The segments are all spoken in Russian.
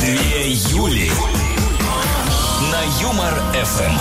Две Юли. На Юмор ФМ.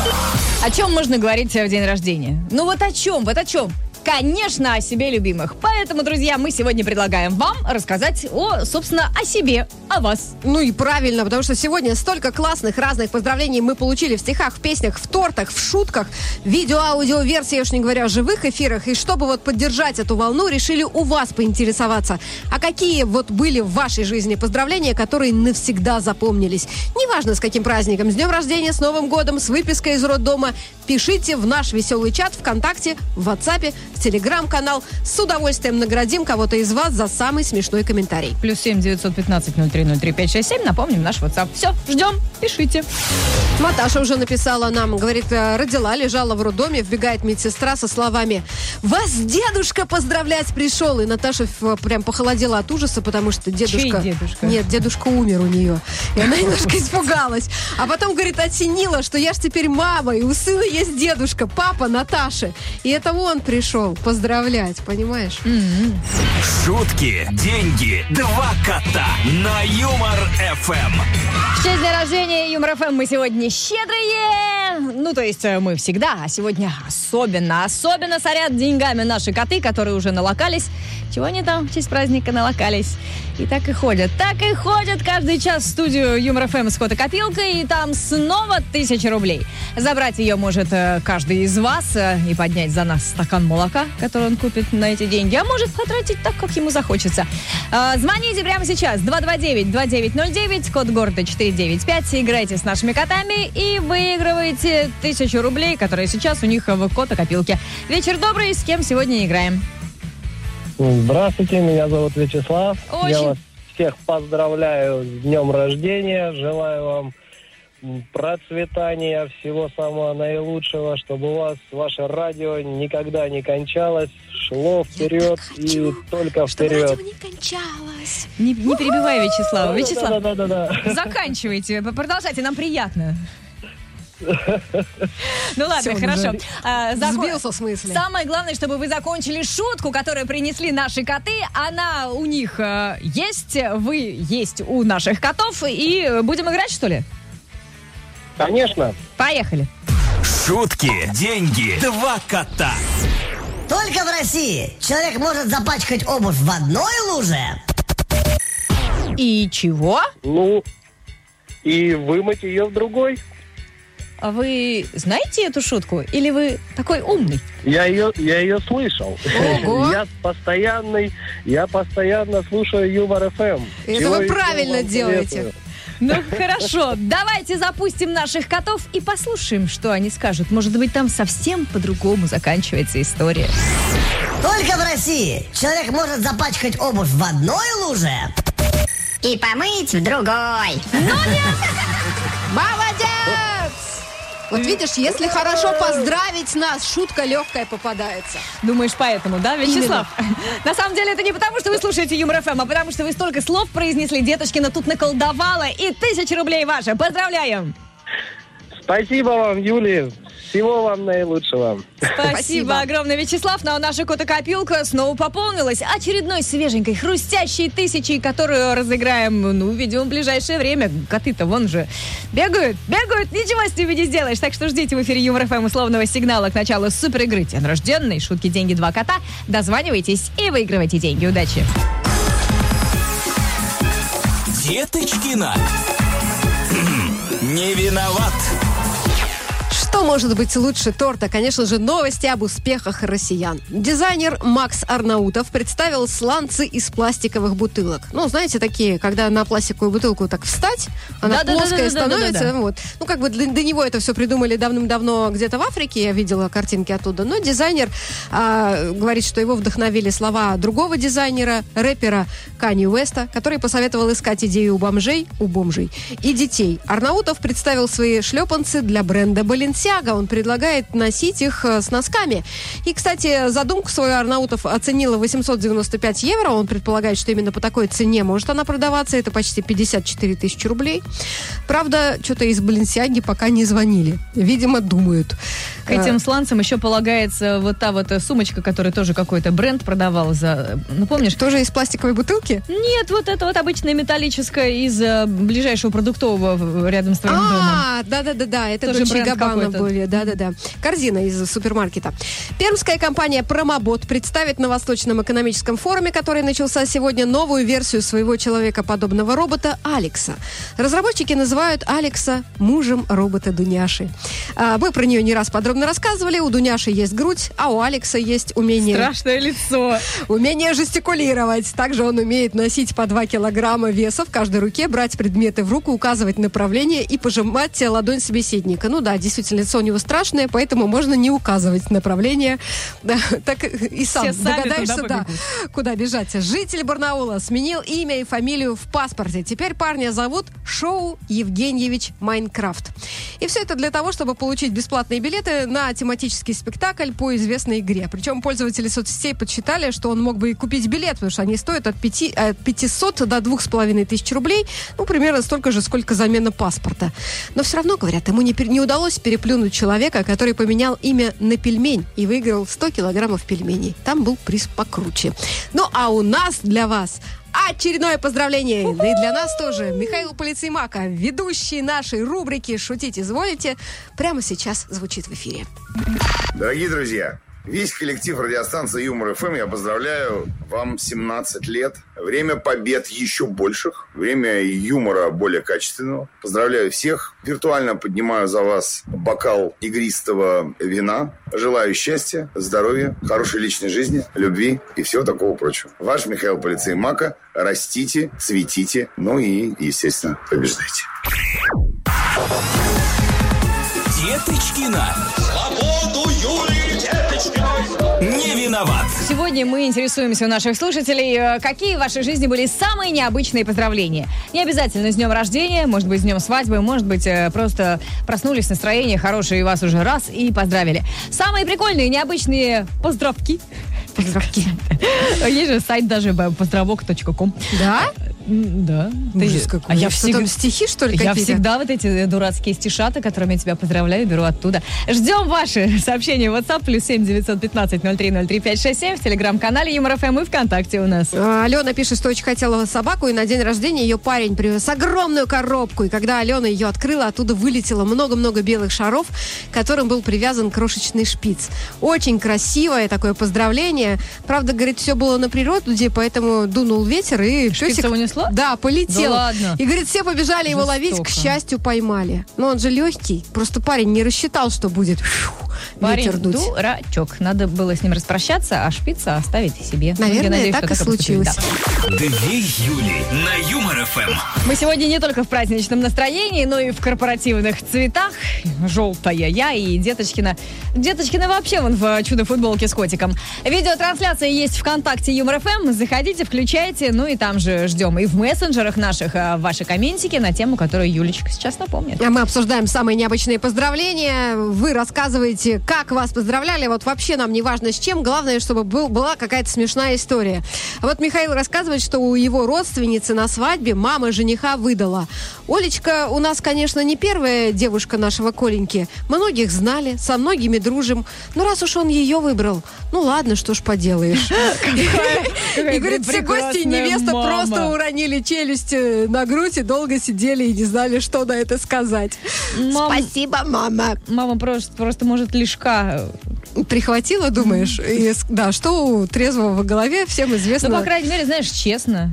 О чем можно говорить в день рождения? Ну вот о чем, вот о чем? Конечно, о себе любимых. Поэтому, друзья, мы сегодня предлагаем вам рассказать о, собственно, о себе, о вас. Ну и правильно, потому что сегодня столько классных разных поздравлений мы получили в стихах, в песнях, в тортах, в шутках, видео, аудио, версии, уж не говоря о живых эфирах. И чтобы вот поддержать эту волну, решили у вас поинтересоваться. А какие вот были в вашей жизни поздравления, которые навсегда запомнились? Неважно, с каким праздником, с днем рождения, с Новым годом, с выпиской из роддома, пишите в наш веселый чат ВКонтакте, в WhatsApp, в Телеграм-канал. С удовольствием наградим кого-то из вас за самый смешной комментарий. Плюс семь девятьсот пятнадцать ноль три ноль три пять шесть семь. Напомним наш WhatsApp. Все, ждем, пишите. Наташа уже написала нам, говорит, э, родила, лежала в роддоме, вбегает медсестра со словами «Вас дедушка поздравлять пришел!» И Наташа прям похолодела от ужаса, потому что дедушка... Чей дедушка? Нет, дедушка умер у нее. И она немножко испугалась. А потом, говорит, осенила, что я ж теперь мама, и у сына есть дедушка, папа Наташи. И это он пришел поздравлять, понимаешь? Шутки, деньги, два кота. На Юмор ФМ. В честь дня рождения Юмор ФМ мы сегодня щедрые. Ну, то есть э, мы всегда, а сегодня особенно, особенно сорят деньгами наши коты, которые уже налокались. Чего они там в честь праздника налокались? И так и ходят. Так и ходят каждый час в студию Юмор ФМ с фотокопилкой, и там снова тысяча рублей. Забрать ее может э, каждый из вас э, и поднять за нас стакан молока, который он купит на эти деньги, а может потратить так, как ему захочется. Звоните прямо сейчас 229-2909, код города 495, играйте с нашими котами и выигрывайте тысячу рублей, которые сейчас у них в фотокопилке. Вечер добрый, с кем сегодня играем? Здравствуйте, меня зовут Вячеслав. Очень- Я вас всех поздравляю с днем рождения. Желаю вам процветания, всего самого наилучшего, чтобы у вас ваше радио никогда не кончалось, шло вперед и только вперед. не кончалось. Не, не перебивай Вячеслава. Вячеслав, Да, да, да, да. заканчивайте, продолжайте, нам приятно. Ну ладно, он хорошо. А, Сбился в смысле. Самое главное, чтобы вы закончили шутку, которую принесли наши коты. Она у них э, есть, вы есть у наших котов. И будем играть, что ли? Конечно. Поехали. Шутки, деньги, два кота. Только в России человек может запачкать обувь в одной луже, И чего? Ну, и вымыть ее в другой. А Вы знаете эту шутку? Или вы такой умный? Я ее, я ее слышал. Ого. Я постоянный, я постоянно слушаю Юмор ФМ. Это Чего вы правильно делаете. советую. Ну хорошо, давайте запустим наших котов и послушаем, что они скажут. Может быть, там совсем по-другому заканчивается история. только в России человек может запачкать обувь в одной луже и помыть в другой. Молодец! Вот видишь, если хорошо поздравить нас, шутка легкая попадается. Думаешь, поэтому, да, Вячеслав? На самом деле это не потому, что вы слушаете Юмор ФМ, а потому что вы столько слов произнесли, деточкина тут наколдовала, и тысяча рублей ваша. Поздравляем! Спасибо вам, Юлия. Всего вам наилучшего. Спасибо, Спасибо. огромное, Вячеслав. Ну а наша котокопилка снова пополнилась очередной свеженькой, хрустящей тысячей, которую разыграем, ну, видимо, в ближайшее время. Коты-то вон же бегают, бегают, ничего с ними не сделаешь. Так что ждите в эфире Юмор ФМ условного сигнала к началу супер игры День рожденный, шутки, деньги, два кота. Дозванивайтесь и выигрывайте деньги. Удачи! Деточкина. Не виноват. Что может быть лучше торта? Конечно же, новости об успехах россиян. Дизайнер Макс Арнаутов представил сланцы из пластиковых бутылок. Ну, знаете, такие, когда на пластиковую бутылку так встать, она плоская становится. Вот. Ну, как бы для- до него это все придумали давным-давно где-то в Африке, я видела картинки оттуда. Но дизайнер а, говорит, что его вдохновили слова другого дизайнера, рэпера Кани Уэста, который посоветовал искать идеи у бомжей, у бомжей и детей. Арнаутов представил свои шлепанцы для бренда Balenciaga. Тяга. Он предлагает носить их э, с носками. И, кстати, задумку свою Арнаутов оценила 895 евро. Он предполагает, что именно по такой цене может она продаваться. Это почти 54 тысячи рублей. Правда, что-то из Баленсиаги пока не звонили. Видимо, думают. К этим сланцам еще полагается вот та вот э, сумочка, которую тоже какой-то бренд продавал за... Ну, помнишь? Тоже из пластиковой бутылки? Нет, вот это вот обычная металлическая из э, ближайшего продуктового рядом с твоим домом. А, да-да-да-да, это Тоже Дольче бренд Габбана какой-то. были, да-да-да. Корзина из супермаркета. Пермская компания Промобот представит на Восточном экономическом форуме, который начался сегодня, новую версию своего человекоподобного робота Алекса. Разработчики называют Алекса мужем робота Дуняши. А, Мы про нее не раз подробно рассказывали. У Дуняши есть грудь, а у Алекса есть умение Страшное лицо. Умение жестикулировать. Также он умеет носить по 2 килограмма веса в каждой руке, брать предметы в руку, указывать направление и пожимать ладонь собеседника. Ну да, действительно, лицо у него страшное, поэтому можно не указывать направление. Да, так и сам Все догадаешься, да, куда бежать. Житель Барнаула сменил имя и фамилию в паспорте. Теперь парня зовут Шоу Евгеньевич Майнкрафт. И все это для того, чтобы получить бесплатные билеты на тематический спектакль по известной игре. Причем пользователи соцсетей подсчитали, что он мог бы и купить билет, потому что они стоят от, 5, от 500 до 2500 рублей. Ну, примерно столько же, сколько замена паспорта. Но все равно, говорят, ему не, не удалось переплюнуть человека, который поменял имя на пельмень и выиграл 100 килограммов пельменей. Там был приз покруче. Ну, а у нас для вас очередное поздравление. Да и для нас тоже. Михаил Полицеймака, ведущий нашей рубрики «Шутить изволите», прямо сейчас звучит в эфире. Дорогие друзья, весь коллектив радиостанции Юмор ФМ я поздравляю. Вам 17 лет. Время побед еще больших. Время юмора более качественного. Поздравляю всех. Виртуально поднимаю за вас бокал игристого вина. Желаю счастья, здоровья, хорошей личной жизни, любви и всего такого прочего. Ваш Михаил Полицей Мака. Растите, цветите, ну и, естественно, побеждайте. Деточкина. Свободу Деточкиной! Не виноват. Сегодня мы интересуемся у наших слушателей, э, какие в вашей жизни были самые необычные поздравления. Не обязательно с днем рождения, может быть, с днем свадьбы, может быть, э, просто проснулись, настроение хорошее, и вас уже раз и поздравили. Самые прикольные, необычные поздравки. Поздравки. Есть же сайт даже э, поздравок.ком. Да? Да. Ужас Ты- какой. А я Что там, всегда... стихи, что ли, Я всегда вот эти э, дурацкие стишаты, которыми я тебя поздравляю, беру оттуда. Ждем ваши сообщения в WhatsApp плюс 7 915 03 03 567 в телеграм-канале Юмор ФМ и ВКонтакте у нас. А, Алена пишет, что очень хотела собаку, и на день рождения ее парень привез огромную коробку. И когда Алена ее открыла, оттуда вылетело много-много белых шаров, к которым был привязан крошечный шпиц. Очень красивое такое поздравление. Правда, говорит, все было на природе, поэтому дунул ветер, и Шпица песик... унесло? Да, полетел. Да ладно? И, говорит, все побежали его ловить, к Жестоко. счастью, поймали. Но он же легкий, просто парень не рассчитал, что будет Парень ветер дуть. дурачок. Надо было с ним распрощаться, а шпица оставить себе. Ну, я Наверное, надеюсь, так что и случилось. да. Две Юли на Юмор ФМ. Мы сегодня не только в праздничном настроении, но и в корпоративных цветах. Желтая я и Деточкина. Деточкина вообще вон в чудо-футболке с котиком. Видеотрансляция есть ВКонтакте Юмор ФМ. Заходите, включайте. Ну и там же ждем и в мессенджерах наших а, ваши комментики на тему, которую Юлечка сейчас напомнит. А мы обсуждаем самые необычные поздравления. Вы рассказываете, как вас поздравляли. Вот вообще нам не важно с чем. Главное, чтобы был, была какая-то смешная история. Вот Михаил рассказывает, что у его родственницы на свадьбе мама жениха выдала. Олечка у нас, конечно, не первая девушка нашего Коленьки. Многих знали, со многими дружим. Но раз уж он ее выбрал, ну ладно, что ж поделаешь. И говорит, все гости и невеста просто уронили челюсть э, на грудь и долго сидели и не знали, что на это сказать. Мам- Спасибо, мама. Мама просто, просто может лишка. Прихватила, думаешь? И да, что у трезвого в голове, всем Ну, известно. по крайней мере, знаешь, честно.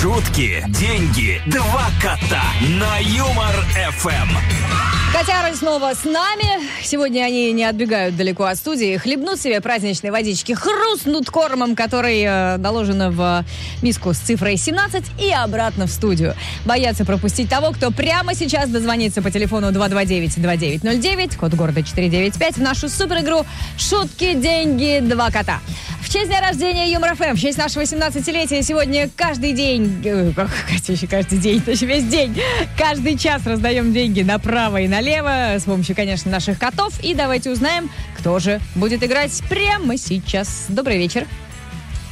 Шутки, деньги, два кота на Юмор ФМ. Котяры снова с нами. Сегодня они не отбегают далеко от студии. Хлебнут себе праздничной водички, хрустнут кормом, который э, наложено в миску с цифрой 17 и обратно в студию. Боятся пропустить того, кто прямо сейчас дозвонится по телефону 229-2909, код города 495. 25 в нашу супер игру «Шутки, деньги, два кота». В честь дня рождения Юмор ФМ, в честь нашего 18-летия сегодня каждый день, э, каждый день, весь день, каждый час раздаем деньги направо и налево с помощью, конечно, наших котов. И давайте узнаем, кто же будет играть прямо сейчас. Добрый вечер.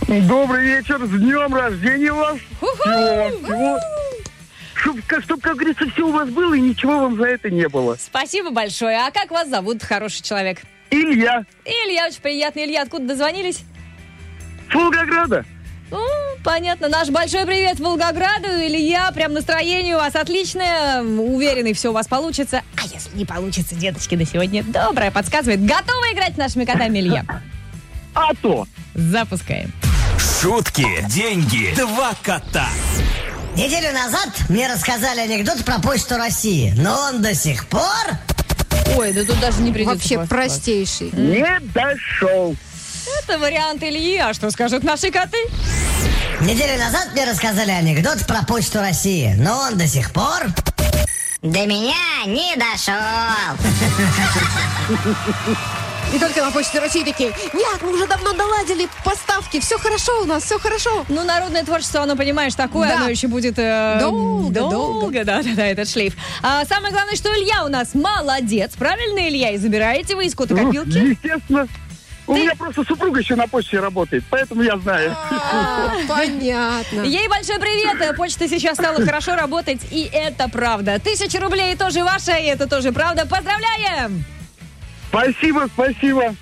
Добрый вечер, с днем рождения вас. Всего всего. Чтоб, как- чтоб, как говорится, все у вас было и ничего вам за это не было. Спасибо большое. А как вас зовут, хороший человек? Илья, Илья, очень приятно. Илья, откуда дозвонились? с Волгограда. Ну, понятно. Наш большой привет Волгограду. Илья, прям настроение у вас отличное. Уверенный, все у вас получится. А если не получится, деточки, на сегодня доброе подсказывает. Готовы играть с нашими котами, Илья? А то. Запускаем. Шутки, деньги, два кота. Неделю назад мне рассказали анекдот про Почту России, но он до сих пор... Ой, да тут даже не придется. Вообще вас- простейший. Не дошел. Это вариант Ильи. А что скажут наши коты? Неделю назад мне рассказали анекдот про Почту России, но он до сих пор... До меня не дошел. И только на почте России такие, нет, мы уже давно наладили поставки, все хорошо у нас, все хорошо. Ну, народное творчество, оно, понимаешь, такое, Да. оно еще будет... э, Долго, долго. Да, да, да, этот шлейф. А самое главное, что Илья у нас молодец. Правильно, Илья? И забираете вы из Ну, кота-копилки? естественно. У меня просто супруга еще на почте работает, поэтому я знаю. А, Понятно. Ей большой привет. Э, Почта сейчас стала хорошо работать, и это правда. Тысяча рублей тоже ваша, и это тоже правда. Поздравляем! Спасибо, спасибо.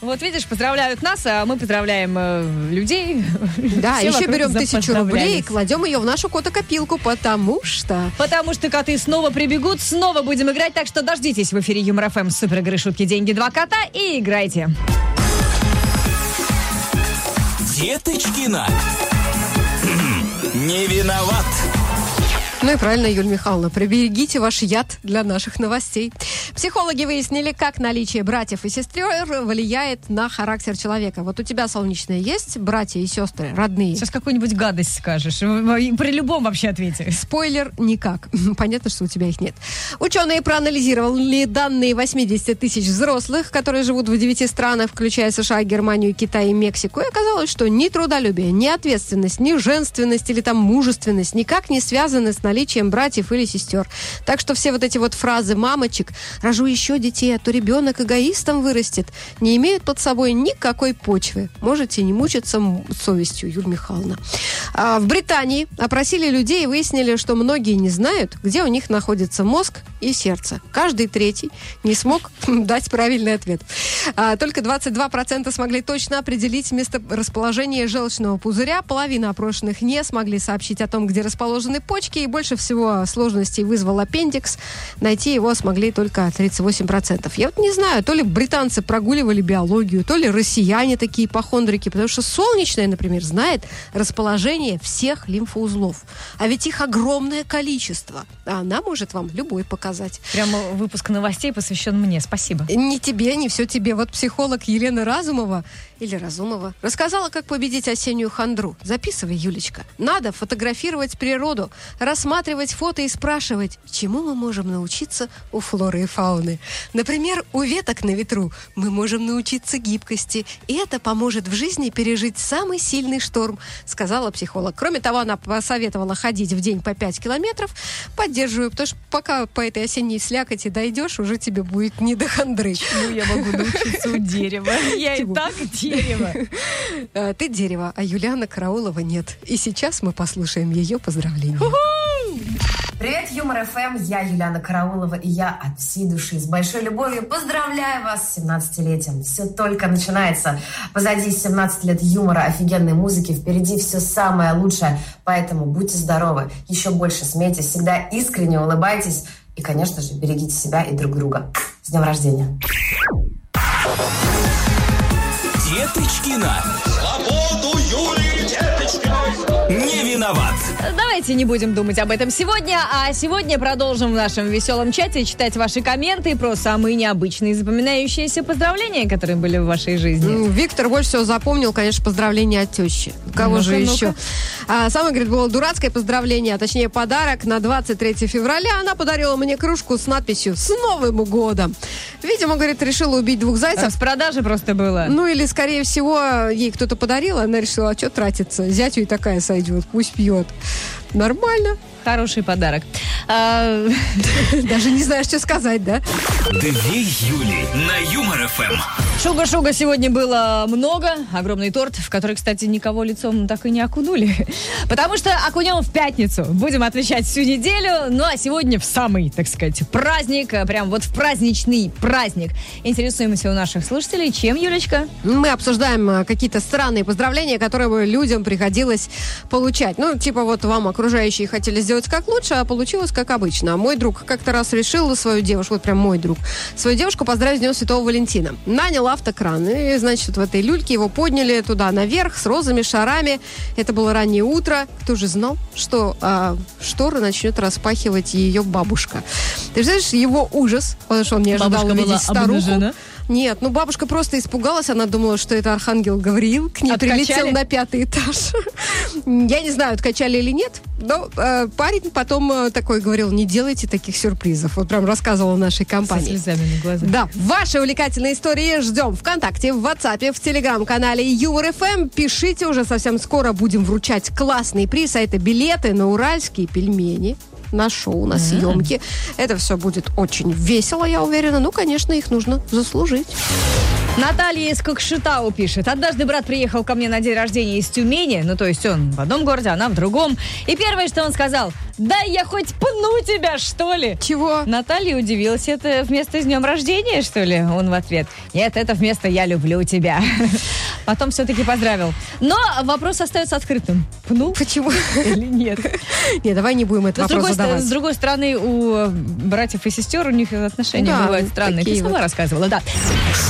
Вот видишь, поздравляют нас, а мы поздравляем э, людей. Да, Все еще берем тысячу рублей и кладем ее в нашу котокопилку, потому что... Потому что коты снова прибегут, снова будем играть, так что дождитесь в эфире Юмор ФМ супер игры шутки деньги два кота и играйте. Деточкина. Не виноват. Ну и правильно, Юлия Михайловна, приберегите ваш яд для наших новостей. Психологи выяснили, как наличие братьев и сестер влияет на характер человека. Вот у тебя, солнечная, есть братья и сестры, родные? Сейчас какую-нибудь гадость скажешь. При любом вообще ответе. Спойлер, никак. Понятно, что у тебя их нет. Ученые проанализировали данные 80 тысяч взрослых, которые живут в 9 странах, включая США, Германию, Китай и Мексику. И оказалось, что ни трудолюбие, ни ответственность, ни женственность или там мужественность никак не связаны с наличием братьев или сестер. Так что все вот эти вот фразы мамочек «рожу еще детей, а то ребенок эгоистом вырастет» не имеют под собой никакой почвы. Можете не мучиться совестью, Юлия Михайловна. А в Британии опросили людей и выяснили, что многие не знают, где у них находится мозг и сердце. Каждый третий не смог дать правильный ответ. А, только 22% смогли точно определить место расположения желчного пузыря. Половина опрошенных не смогли сообщить о том, где расположены почки. И больше всего сложностей вызвал аппендикс. Найти его смогли только 38%. Я вот не знаю, то ли британцы прогуливали биологию, то ли россияне такие похондрики, потому что солнечная, например, знает расположение всех лимфоузлов. А ведь их огромное количество. А она может вам любой показать. Прямо выпуск новостей посвящен мне. Спасибо. Не тебе, не все тебе. Вот психолог Елена Разумова или Разумова рассказала, как победить осеннюю хандру. Записывай, Юлечка. Надо фотографировать природу, рассматривать фото и спрашивать, чему мы можем научиться у флоры и фауны. Например, у веток на ветру мы можем научиться гибкости, и это поможет в жизни пережить самый сильный шторм, сказала психолог. Кроме того, она посоветовала ходить в день по 5 километров. Поддерживаю, потому что пока по этой осенней слякоти дойдешь, уже тебе будет не до хандры. Ну, я могу научиться у дерева. Я и так дерево. А, Ты дерево, а Юлиана Караулова нет. И сейчас мы послушаем ее поздравления. Привет, Юмор ФМ, я Юлиана Караулова, и я от всей души с большой любовью поздравляю вас с 17-летием. Все только начинается. Позади 17 лет юмора, офигенной музыки, впереди все самое лучшее. Поэтому будьте здоровы, еще больше смейтесь, всегда искренне улыбайтесь и, конечно же, берегите себя и друг друга. С днем рождения! Деточкина. Виноват. Давайте не будем думать об этом сегодня, а сегодня продолжим в нашем веселом чате читать ваши комменты про самые необычные запоминающиеся поздравления, которые были в вашей жизни. М, Виктор больше всего запомнил, конечно, поздравление от тещи. Кого Ну-ка, же ну-ка. еще? А, самое, говорит, было дурацкое поздравление, а точнее подарок на 23 февраля. Она подарила мне кружку с надписью «С Новым годом». Видимо, говорит, решила убить двух зайцев. С продажи просто было. Ну или, скорее всего, ей кто-то подарил, она решила, а что тратиться? Зятю и такая сойдет, пусть пьет. Нормально. Хороший подарок. А, Даже не знаешь, что сказать, да? Две Юли на Юмор ФМ. Шуга-шуга сегодня было много. Огромный торт, в который, кстати, никого лицом так и не окунули. Потому что окунем в пятницу. Будем отвечать всю неделю. Ну а сегодня в самый, так сказать, праздник. а Прям вот в праздничный праздник. Интересуемся у наших слушателей. Чем, Юлечка? Мы обсуждаем а, какие-то странные поздравления, которые бы людям приходилось получать. Ну, типа вот вам окружающие хотели сделать как лучше, а получилось как обычно. Мой друг как-то раз решил свою девушку, вот прям мой друг, свою девушку поздравить с Днем Святого Валентина. Нанял автокран. И, значит, вот в этой люльке его подняли туда наверх с розами, шарами. Это было раннее утро. Кто же знал, что а, шторы начнет распахивать ее бабушка? Ты знаешь, его ужас, потому что он не ожидал Бабушка увидеть старуху. обнажена? Нет, ну бабушка просто испугалась, она думала, что это архангел Гавриил, к ней Откачали? прилетел на пятый этаж. Я не знаю, откачали или нет, но э, парень потом э, такой говорил, не делайте таких сюрпризов. Вот прям рассказывал нашей Со компании. слезами на глазах. Да, ваши увлекательные истории ждем ВКонтакте, в WhatsApp, в Телеграм-канале Юмор ФМ. Пишите, уже совсем скоро будем вручать классный приз, а это билеты на уральские пельмени на шоу, на съемки. Это все будет очень весело, я уверена. Ну, конечно, их нужно заслужить. Наталья из Кокшетау пишет. Однажды брат приехал ко мне на день рождения из Тюмени, ну то есть он в одном городе, она в другом. И первое, что он сказал, дай я хоть пну тебя, что ли? Чего? Наталья удивилась, это вместо с днем рождения, что ли? Он в ответ, нет, это вместо я люблю тебя. Потом все-таки поздравил. Но вопрос остается открытым. Пнул? Почему? Или нет? Не, давай не будем этот вопрос задавать. с другой стороны, у братьев и сестер у них отношения Да, бывают странные. Ты сама рассказывала, да.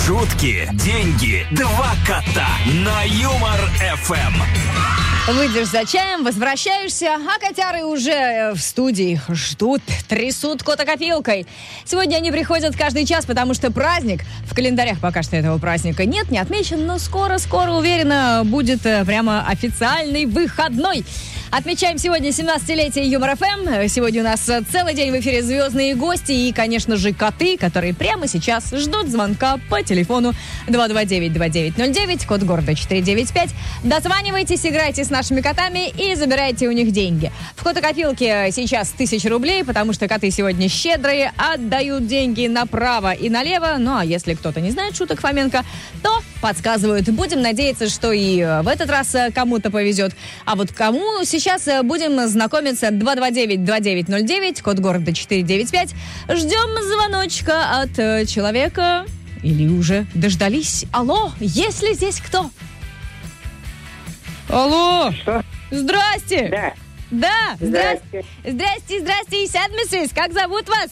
Шутки, деньги, два кота на Юмор ФМ. Выйдешь за чаем, возвращаешься, а котяры уже э, в студии ждут, трясут кота-копилкой. Сегодня они приходят каждый час, потому что праздник, в календарях пока что этого праздника нет, не отмечен, но скоро-скоро, уверенно, будет э, прямо официальный выходной. Отмечаем сегодня 17-летие Юмор ФМ. Сегодня у нас э, целый день в эфире звездные гости и, конечно же, коты, которые прямо сейчас ждут звонка по телефону 229-2909, код города 495. Дозванивайтесь, играйте с нашими котами и забирайте у них деньги. В котокопилке сейчас тысяча рублей, потому что коты сегодня щедрые, отдают деньги направо и налево. Ну а если кто-то не знает шуток Фоменко, то подсказывают. Будем надеяться, что и э, в этот раз э, кому-то повезет. А вот кому сейчас э, будем знакомиться 229-2909, код города 495. Ждем звоночка от э, человека. Или уже дождались? Алло, есть ли здесь кто? Алло! Что? Здрасте! Да. Да, Здрасте. Здрасте, здрасте, Исяд миссис. Как зовут вас?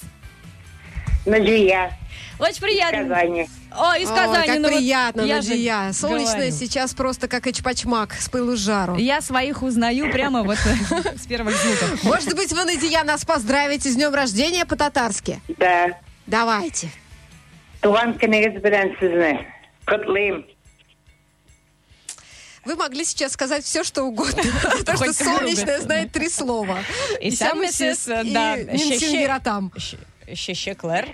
Наджия. Очень приятно. Казани. О, из Ой, Казани. как ну вот приятно, я же Наджия. Солнечная сейчас просто как эчпачмак, с пылу с жару. Я своих узнаю прямо вот э, с первых звуков. Может быть, вы, Надия, нас поздравите с днем рождения по-татарски? Да. Давайте. Туған күніңіз белән сезне. Котлыйм. Вы могли сейчас сказать все, что угодно. Потому что солнечная знает три слова. И сам миссис, э, и да, Нинсин щеще- Клэр.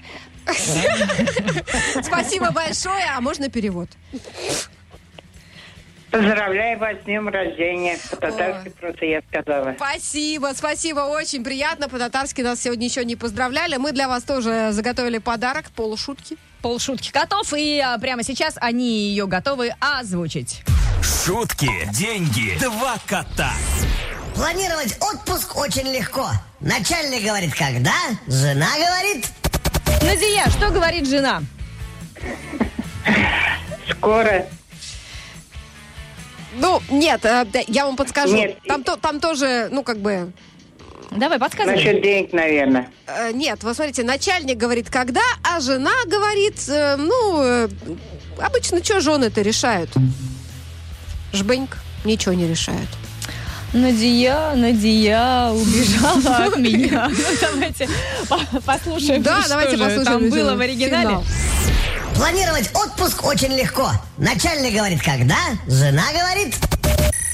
Спасибо большое, а можно перевод? Поздравляю вас с днем рождения. По-татарски просто я сказала. Спасибо, спасибо, очень приятно. По-татарски нас сегодня еще не поздравляли. Мы для вас тоже заготовили подарок, полушутки. Полшутки котов, и а, прямо сейчас они ее готовы озвучить. Шутки, деньги, два кота. Планировать отпуск очень легко. Начальник говорит, когда? Жена говорит... Надия, что говорит жена? Скоро. Ну, нет, э, я вам подскажу. Нет. Там, то, там тоже, ну, как бы, Давай, подсказывай. Насчет денег, наверное. э, нет, вот смотрите, начальник говорит, когда, а жена говорит, э, ну, обычно что жены это решают? Жбеньк, ничего не решают. Надия, Надия убежала от меня. Ну, давайте по- послушаем, Да, что давайте послушаем там было в оригинале. Планировать отпуск очень легко. Начальник говорит, когда? Жена говорит...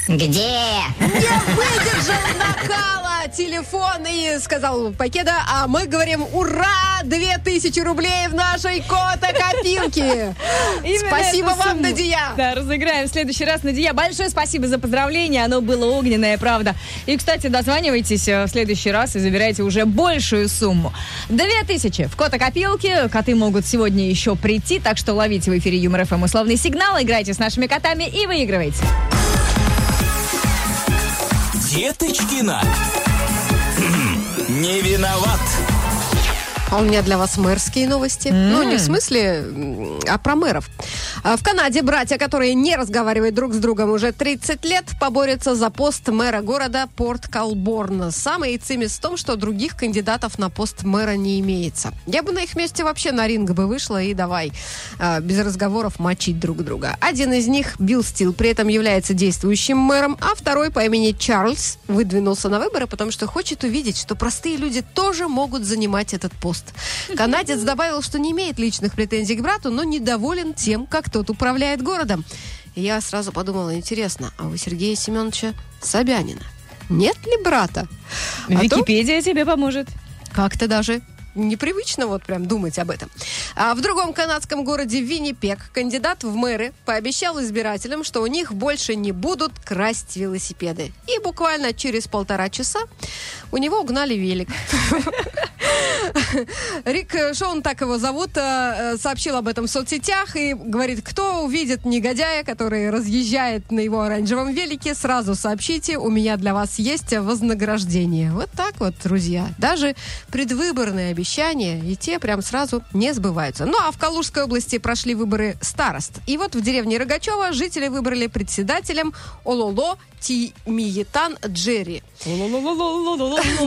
Где? Не выдержал накала телефон и сказал Покеда, а мы говорим ура, 2000 рублей в нашей кота-копилке. Спасибо вам, сумму. Надия. Да, разыграем в следующий раз. Надия, большое спасибо за поздравление. Оно было огненное, правда. И, кстати, дозванивайтесь э, в следующий раз и забирайте уже большую сумму. Две тысячи в кота-копилке. Коты могут сегодня еще прийти, так что ловите в эфире Юмор ФМ условный сигнал, играйте с нашими котами и выигрывайте. Деточкина. Не виноват. А у меня для вас мэрские новости. Ну, не в смысле, а про мэров. А В Канаде братья, которые не разговаривают друг с другом уже 30 лет, поборются за пост мэра города Порт Калборн. Самый цимис в том, что других кандидатов на пост мэра не имеется. Я бы на их месте вообще на ринг бы вышла и давай а, без разговоров мочить друг друга. Один из них, Билл Стил, при этом является действующим мэром, а второй по имени Чарльз выдвинулся на выборы, потому что хочет увидеть, что простые люди тоже могут занимать этот пост. Канадец добавил, что не имеет личных претензий к брату, но недоволен тем, как тот управляет городом. И я сразу подумала, интересно, а у Сергея Семеновича Собянина нет ли брата? А Википедия тебе поможет. как-то даже непривычно вот прям думать об этом. А в другом канадском городе Виннипек кандидат в мэры пообещал избирателям, что у них больше не будут красть велосипеды. И буквально через полтора часа у него угнали велик. Рик Шоун, так его зовут, э, э, сообщил об этом в соцсетях и говорит, кто увидит негодяя, который разъезжает на его оранжевом велике, сразу сообщите, у меня для вас есть вознаграждение. Вот так вот, друзья. Даже предвыборные обещания, и те прям сразу не сбываются. Ну, а в Калужской области прошли выборы старост. И вот в деревне Рогачева жители выбрали председателем Ололо Тимиетан Джерри.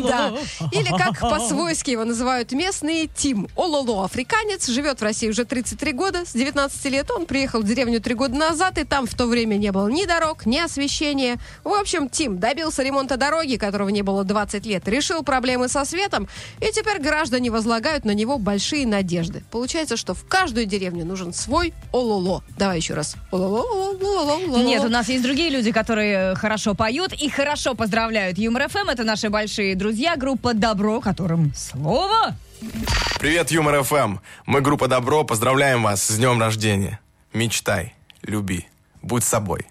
Да. Или как по-свойски его называют местные, Тим Ололо, африканец, живет в России уже 33 года, с 19 лет. Он приехал в деревню три года назад, и там в то время не было ни дорог, ни освещения. В общем, Тим добился ремонта дороги, которого не было 20 лет, решил проблемы со светом, и теперь граждане возлагают на него большие надежды. Получается, что в каждую деревню нужен свой Ололо. Давай еще раз. Ололо, Ололо, Ололо. Нет, у нас есть другие люди, которые э, хорошо поют и хорошо поздравляют Юмор ФМ. Это наши большие друзья, группа Добро, которым слово. Привет, Юмор ФМ. Мы группа Добро, поздравляем вас с днем рождения. Мечтай, люби, будь собой.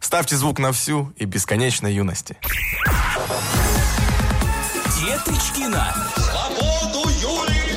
Ставьте звук на всю и бесконечной юности. Деточкина. Свободу Юлии.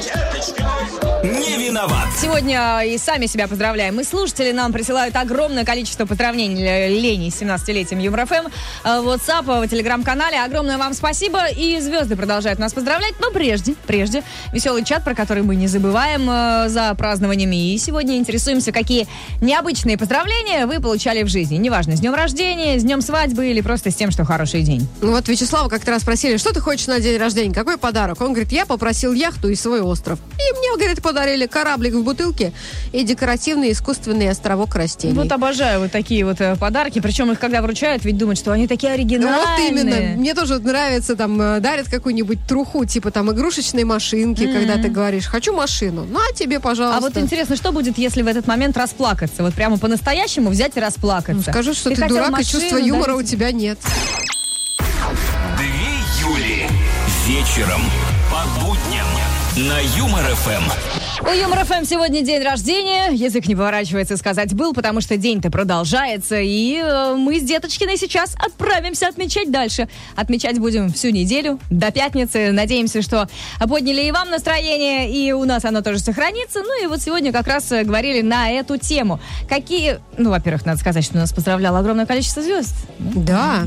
Не виноват. Сегодня и сами себя поздравляем. И слушатели нам присылают огромное количество поздравлений Л- Лене с 17-летием Юмор ФМ. Э, В WhatsApp, в телеграм-канале. Огромное вам спасибо. И звезды продолжают нас поздравлять. Но прежде, прежде, веселый чат, про который мы не забываем э, за празднованиями. И сегодня интересуемся, какие необычные поздравления вы получали в жизни. Неважно, с днем рождения, с днем свадьбы или просто с тем, что хороший день. Ну вот Вячеслава как-то раз спросили, что ты хочешь на день рождения, какой подарок? Он говорит, я попросил яхту и свой остров. И мне, говорит, подарили кораблик в бутылке и декоративный искусственный островок растений. Вот обожаю вот такие вот э, подарки. Причем их когда вручают, ведь думают, что они такие Ну, оригинальные. вот именно. Мне тоже нравится, там, э, дарят какую-нибудь труху, типа там игрушечной машинки, когда ты говоришь, хочу машину. Ну, а тебе, пожалуйста. А вот интересно, что будет, если в этот момент расплакаться? Вот прямо по-настоящему взять и расплакаться. Ну, скажи, что ты, хотел дурак, и машину, чувства юмора у дарить- тебя нет. Две Юли. Вечером по будням на Юмор ФМ. У Юмор ФМ сегодня день рождения. Язык не поворачивается сказать «был», потому что день-то продолжается. И э, мы с Деточкиной сейчас отправимся отмечать дальше. Отмечать будем всю неделю до пятницы. Надеемся, что подняли и вам настроение, и у нас оно тоже сохранится. Ну и вот сегодня как раз э, говорили на эту тему. Какие... Ну, во-первых, надо сказать, что нас поздравляло огромное количество звезд. Да.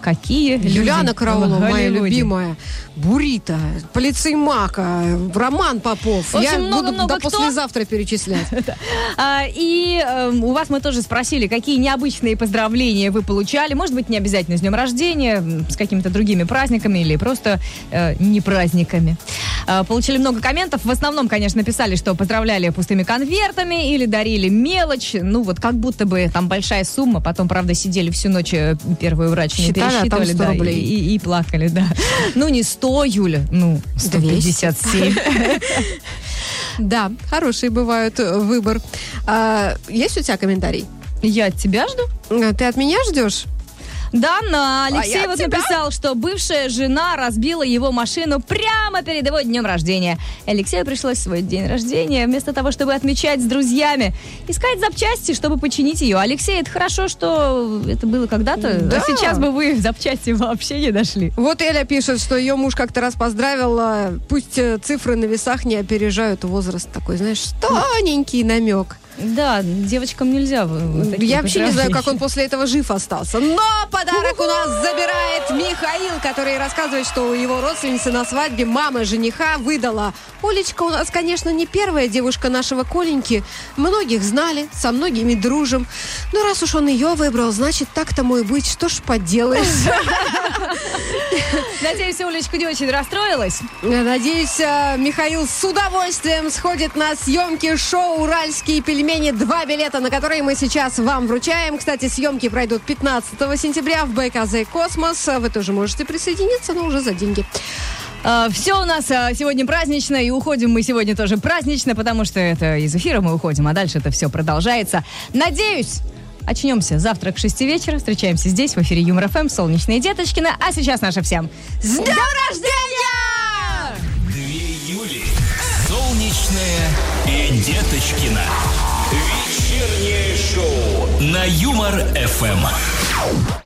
Какие Юлиана Караулова, моя любимая. Бурита, Полицей Мака, Роман Попов. Общем, Я много-много буду до кто. послезавтра перечислять. А, и эм, у вас мы тоже спросили, какие необычные поздравления вы получали. Может быть, не обязательно с днем рождения, с какими-то другими праздниками или просто э, не праздниками. А, получили много комментов. В основном, конечно, писали, что поздравляли пустыми конвертами или дарили мелочь. Ну, вот как будто бы там большая сумма. Потом, правда, сидели всю ночь э, первую брачную Считали отправили, а там пересчитывали, 100 да, рублей. И, и- плакали, да. Ну, не 100, Юля, ну, 157. Да, хорошие бывают э, выбор. А, есть у тебя комментарий? Я от тебя жду. А, Ты от меня ждешь? Да, но Алексей А вот написал, что бывшая жена разбила его машину прямо перед его днем рождения. Алексею пришлось свой день рождения, вместо того, чтобы отмечать с друзьями, искать запчасти, чтобы починить ее. Алексей, это хорошо, что это было когда-то, Да. а сейчас бы вы запчасти вообще не дошли. Вот Эля пишет, что ее муж как-то раз поздравил, а, пусть э, цифры на весах не опережают возраст. Такой, знаешь, тоненький намек. Да, девочкам нельзя. Я вообще не знаю, как он после этого жив остался. Но подарок у нас забирает Михаил, который рассказывает, что у его родственницы на свадьбе мама жениха выдала. Олечка у нас, конечно, не первая девушка нашего Коленьки. Многих знали, со многими дружим. Но раз уж он ее выбрал, значит, так тому и быть. Что ж поделаешь. Надеюсь, Олечка не очень расстроилась. Надеюсь, э, Михаил с удовольствием сходит на съемки шоу «Уральские пельмени». Два билета, на которые мы сейчас вам вручаем. Кстати, съемки пройдут 15 сентября в БКЗ «Космос». Вы тоже можете присоединиться, но уже за деньги. все у нас а, сегодня празднично, и уходим мы сегодня тоже празднично, потому что это из эфира мы уходим, а дальше это все продолжается. Надеюсь, очнемся завтра к 6 вечера. Встречаемся здесь, в эфире Юмор ФМ, Солнечные Деточкина. А сейчас наше всем. С днем рождения! Две Юли. Солнечная и Деточкина. Вечернее шоу на Юмор ФМ.